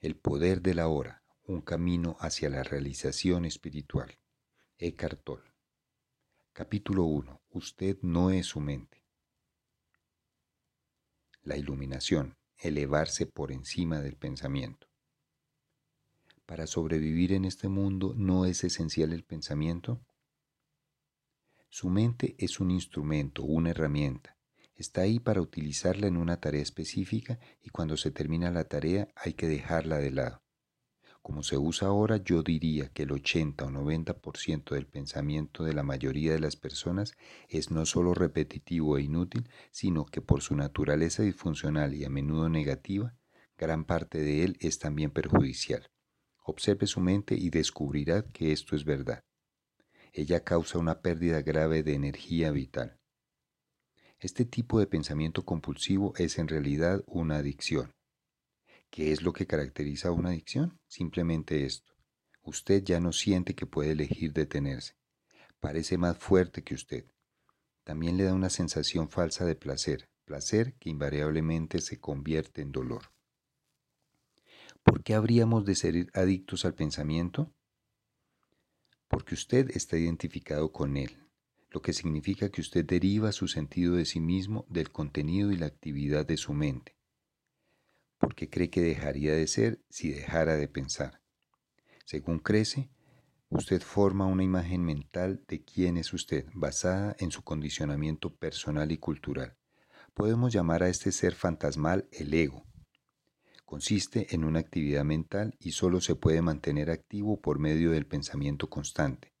El poder de la hora, un camino hacia la realización espiritual. Eckhart. Capítulo 1. Usted no es su mente. La iluminación, elevarse por encima del pensamiento. Para sobrevivir en este mundo no es esencial el pensamiento. Su mente es un instrumento, una herramienta. Está ahí para utilizarla en una tarea específica y cuando se termina la tarea hay que dejarla de lado. Como se usa ahora, yo diría que el 80 o 90% del pensamiento de la mayoría de las personas es no solo repetitivo e inútil, sino que por su naturaleza disfuncional y a menudo negativa, gran parte de él es también perjudicial. Observe su mente y descubrirá que esto es verdad. Ella causa una pérdida grave de energía vital. Este tipo de pensamiento compulsivo es en realidad una adicción. ¿Qué es lo que caracteriza a una adicción? Simplemente esto. Usted ya no siente que puede elegir detenerse. Parece más fuerte que usted. También le da una sensación falsa de placer, placer que invariablemente se convierte en dolor. ¿Por qué habríamos de ser adictos al pensamiento? Porque usted está identificado con él, lo que significa que usted deriva su sentido de sí mismo del contenido y la actividad de su mente, porque cree que dejaría de ser si dejara de pensar. Según crece, usted forma una imagen mental de quién es usted, basada en su condicionamiento personal y cultural. Podemos llamar a este ser fantasmal el ego. Consiste en una actividad mental y solo se puede mantener activo por medio del pensamiento constante.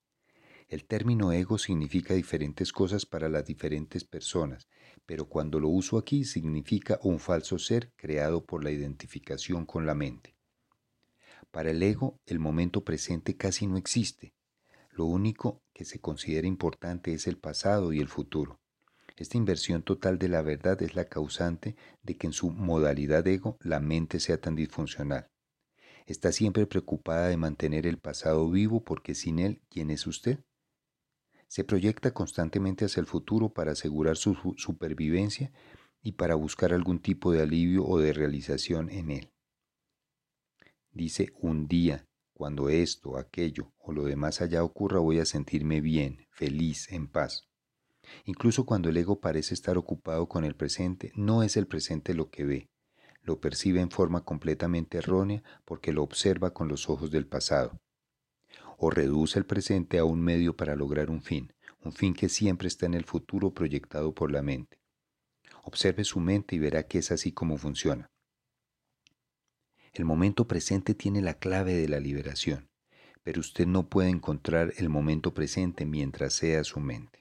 El término ego significa diferentes cosas para las diferentes personas, pero cuando lo uso aquí significa un falso ser creado por la identificación con la mente. Para el ego, el momento presente casi no existe. Lo único que se considera importante es el pasado y el futuro. Esta inversión total de la verdad es la causante de que en su modalidad ego la mente sea tan disfuncional. Está siempre preocupada de mantener el pasado vivo porque sin él, ¿quién es usted? Se proyecta constantemente hacia el futuro para asegurar su supervivencia y para buscar algún tipo de alivio o de realización en él. Dice, un día, cuando esto, aquello o lo demás allá ocurra, voy a sentirme bien, feliz, en paz. Incluso cuando el ego parece estar ocupado con el presente, no es el presente lo que ve, lo percibe en forma completamente errónea porque lo observa con los ojos del pasado o reduce el presente a un medio para lograr un fin, un fin que siempre está en el futuro proyectado por la mente. Observe su mente y verá que es así como funciona. El momento presente tiene la clave de la liberación, pero usted no puede encontrar el momento presente mientras sea su mente.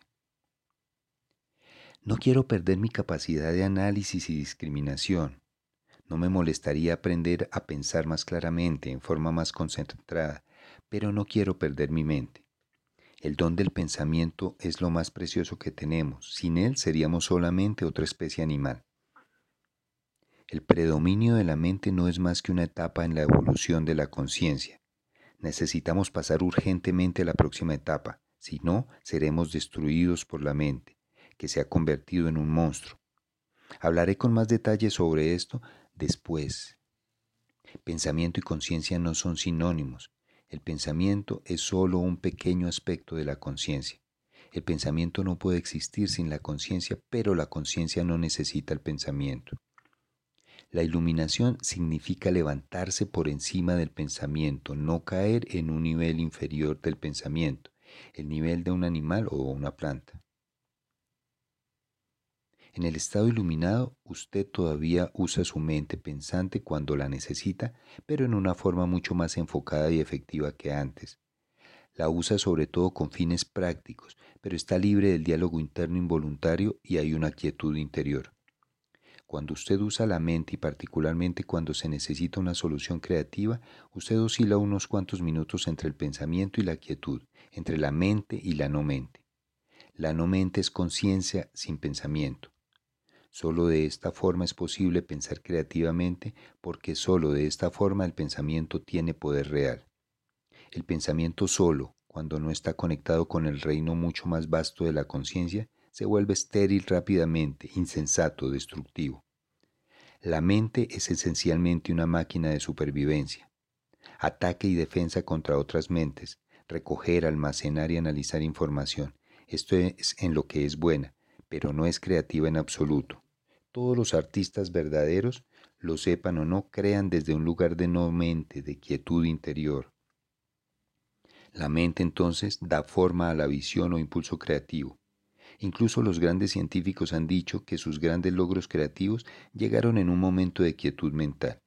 No quiero perder mi capacidad de análisis y discriminación. No me molestaría aprender a pensar más claramente, en forma más concentrada, pero no quiero perder mi mente. El don del pensamiento es lo más precioso que tenemos. Sin él seríamos solamente otra especie animal. El predominio de la mente no es más que una etapa en la evolución de la conciencia. Necesitamos pasar urgentemente a la próxima etapa, si no, seremos destruidos por la mente, que se ha convertido en un monstruo. Hablaré con más detalle sobre esto después. Pensamiento y conciencia no son sinónimos, el pensamiento es solo un pequeño aspecto de la conciencia. El pensamiento no puede existir sin la conciencia, pero la conciencia no necesita el pensamiento. La iluminación significa levantarse por encima del pensamiento, no caer en un nivel inferior del pensamiento, el nivel de un animal o una planta. En el estado iluminado, usted todavía usa su mente pensante cuando la necesita, pero en una forma mucho más enfocada y efectiva que antes. La usa sobre todo con fines prácticos, pero está libre del diálogo interno involuntario y hay una quietud interior. Cuando usted usa la mente y particularmente cuando se necesita una solución creativa, usted oscila unos cuantos minutos entre el pensamiento y la quietud, entre la mente y la no mente. La no mente es conciencia sin pensamiento. Solo de esta forma es posible pensar creativamente porque solo de esta forma el pensamiento tiene poder real. El pensamiento solo, cuando no está conectado con el reino mucho más vasto de la conciencia, se vuelve estéril rápidamente, insensato, destructivo. La mente es esencialmente una máquina de supervivencia. Ataque y defensa contra otras mentes, recoger, almacenar y analizar información. Esto es en lo que es buena, pero no es creativa en absoluto. Todos los artistas verdaderos, lo sepan o no, crean desde un lugar de no mente, de quietud interior. La mente entonces da forma a la visión o impulso creativo. Incluso los grandes científicos han dicho que sus grandes logros creativos llegaron en un momento de quietud mental.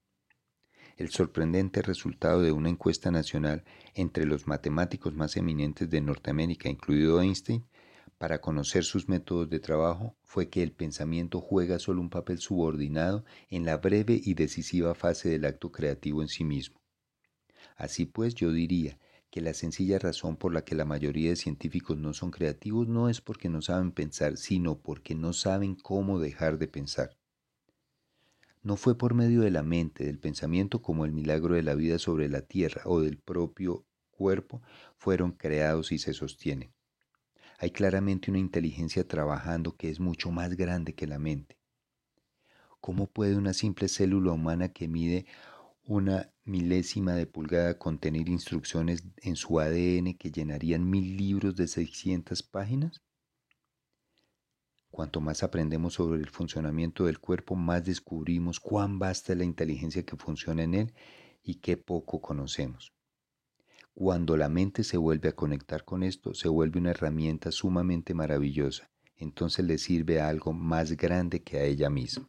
El sorprendente resultado de una encuesta nacional entre los matemáticos más eminentes de Norteamérica, incluido Einstein, para conocer sus métodos de trabajo fue que el pensamiento juega solo un papel subordinado en la breve y decisiva fase del acto creativo en sí mismo. Así pues, yo diría que la sencilla razón por la que la mayoría de científicos no son creativos no es porque no saben pensar, sino porque no saben cómo dejar de pensar. No fue por medio de la mente, del pensamiento, como el milagro de la vida sobre la tierra o del propio cuerpo fueron creados y se sostienen. Hay claramente una inteligencia trabajando que es mucho más grande que la mente. ¿Cómo puede una simple célula humana que mide una milésima de pulgada contener instrucciones en su ADN que llenarían mil libros de 600 páginas? Cuanto más aprendemos sobre el funcionamiento del cuerpo, más descubrimos cuán vasta es la inteligencia que funciona en él y qué poco conocemos. Cuando la mente se vuelve a conectar con esto, se vuelve una herramienta sumamente maravillosa. Entonces le sirve a algo más grande que a ella misma.